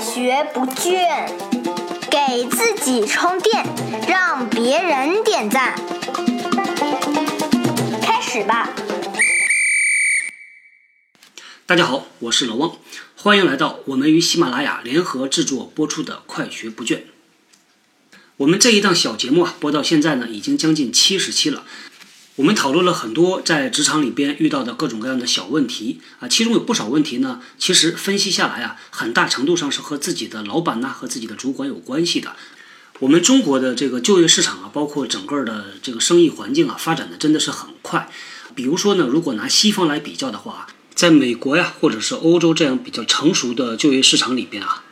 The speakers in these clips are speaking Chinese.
学不倦，给自己充电，让别人点赞。开始吧！大家好，我是老汪，欢迎来到我们与喜马拉雅联合制作播出的《快学不倦》。我们这一档小节目啊，播到现在呢，已经将近七十期了。我们讨论了很多在职场里边遇到的各种各样的小问题啊，其中有不少问题呢，其实分析下来啊，很大程度上是和自己的老板呐、和自己的主管有关系的。我们中国的这个就业市场啊，包括整个的这个生意环境啊，发展的真的是很快。比如说呢，如果拿西方来比较的话，在美国呀，或者是欧洲这样比较成熟的就业市场里边啊。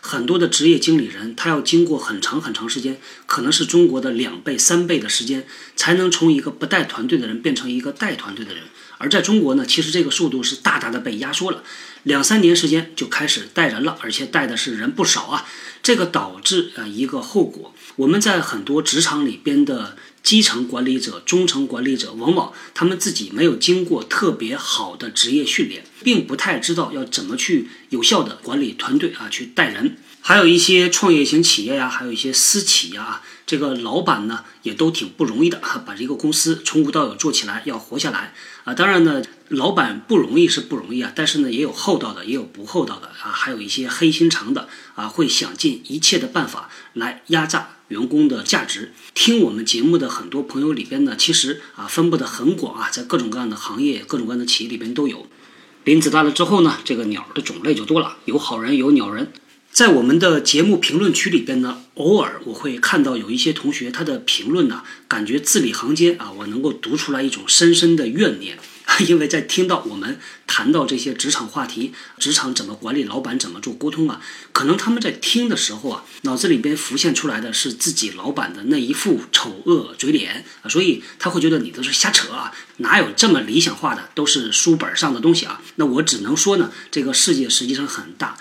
很多的职业经理人，他要经过很长很长时间，可能是中国的两倍、三倍的时间，才能从一个不带团队的人变成一个带团队的人。而在中国呢，其实这个速度是大大的被压缩了，两三年时间就开始带人了，而且带的是人不少啊。这个导致啊一个后果，我们在很多职场里边的基层管理者、中层管理者，往往他们自己没有经过特别好的职业训练，并不太知道要怎么去有效的管理团队啊，去带人。还有一些创业型企业呀，还有一些私企呀，这个老板呢也都挺不容易的，把这个公司从无到有做起来，要活下来啊。当然呢，老板不容易是不容易啊，但是呢也有厚道的，也有不厚道的啊，还有一些黑心肠的啊，会想尽一切的办法来压榨员工的价值。听我们节目的很多朋友里边呢，其实啊分布的很广啊，在各种各样的行业、各种各样的企业里边都有。林子大了之后呢，这个鸟的种类就多了，有好人，有鸟人。在我们的节目评论区里边呢，偶尔我会看到有一些同学他的评论呢，感觉字里行间啊，我能够读出来一种深深的怨念，因为在听到我们谈到这些职场话题，职场怎么管理，老板怎么做沟通啊，可能他们在听的时候啊，脑子里边浮现出来的是自己老板的那一副丑恶嘴脸啊，所以他会觉得你都是瞎扯啊，哪有这么理想化的，都是书本上的东西啊。那我只能说呢，这个世界实际上很大。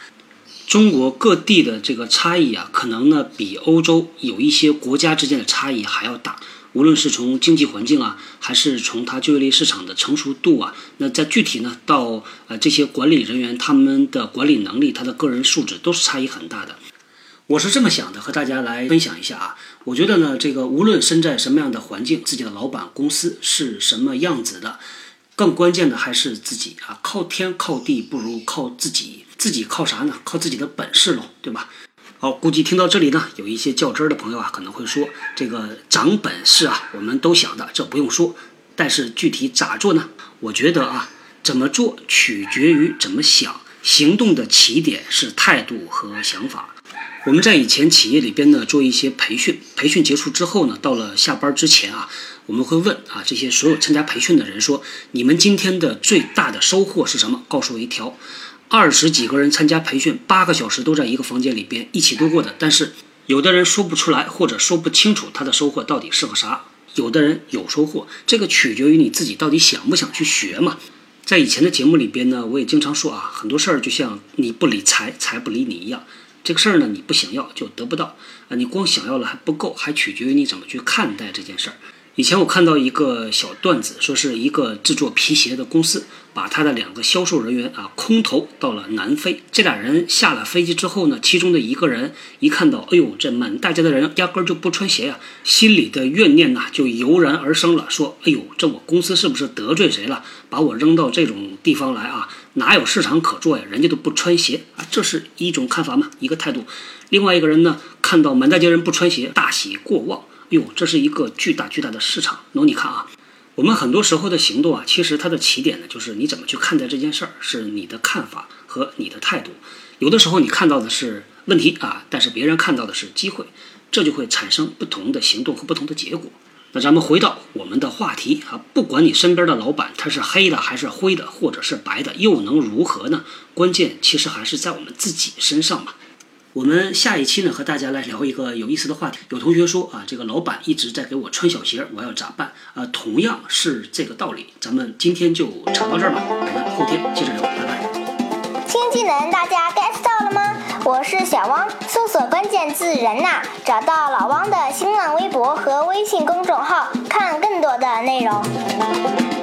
中国各地的这个差异啊，可能呢比欧洲有一些国家之间的差异还要大。无论是从经济环境啊，还是从它就业类市场的成熟度啊，那在具体呢到呃这些管理人员他们的管理能力，他的个人素质都是差异很大的。我是这么想的，和大家来分享一下啊。我觉得呢，这个无论身在什么样的环境，自己的老板公司是什么样子的，更关键的还是自己啊。靠天靠地不如靠自己。自己靠啥呢？靠自己的本事喽，对吧？好，估计听到这里呢，有一些较真儿的朋友啊，可能会说，这个长本事啊，我们都想的，这不用说。但是具体咋做呢？我觉得啊，怎么做取决于怎么想，行动的起点是态度和想法。我们在以前企业里边呢，做一些培训，培训结束之后呢，到了下班之前啊，我们会问啊，这些所有参加培训的人说，你们今天的最大的收获是什么？告诉我一条。二十几个人参加培训，八个小时都在一个房间里边一起度过的。但是有的人说不出来，或者说不清楚他的收获到底是个啥。有的人有收获，这个取决于你自己到底想不想去学嘛。在以前的节目里边呢，我也经常说啊，很多事儿就像你不理财，财不理你一样。这个事儿呢，你不想要就得不到啊，你光想要了还不够，还取决于你怎么去看待这件事儿。以前我看到一个小段子，说是一个制作皮鞋的公司，把他的两个销售人员啊空投到了南非。这俩人下了飞机之后呢，其中的一个人一看到，哎呦，这满大街的人压根儿就不穿鞋呀，心里的怨念呐就油然而生了，说，哎呦，这我公司是不是得罪谁了，把我扔到这种地方来啊？哪有市场可做呀？人家都不穿鞋啊，这是一种看法嘛，一个态度。另外一个人呢，看到满大街人不穿鞋，大喜过望。哟，这是一个巨大巨大的市场。喏，你看啊，我们很多时候的行动啊，其实它的起点呢，就是你怎么去看待这件事儿，是你的看法和你的态度。有的时候你看到的是问题啊，但是别人看到的是机会，这就会产生不同的行动和不同的结果。那咱们回到我们的话题啊，不管你身边的老板他是黑的还是灰的，或者是白的，又能如何呢？关键其实还是在我们自己身上嘛。我们下一期呢，和大家来聊一个有意思的话题。有同学说啊，这个老板一直在给我穿小鞋，我要咋办？啊，同样是这个道理。咱们今天就扯到这儿吧，我们后天接着聊，拜拜。新技能大家 get 到了吗？我是小汪，搜索见字“人呐”，找到老汪的新浪微博和微信公众号，看更多的内容。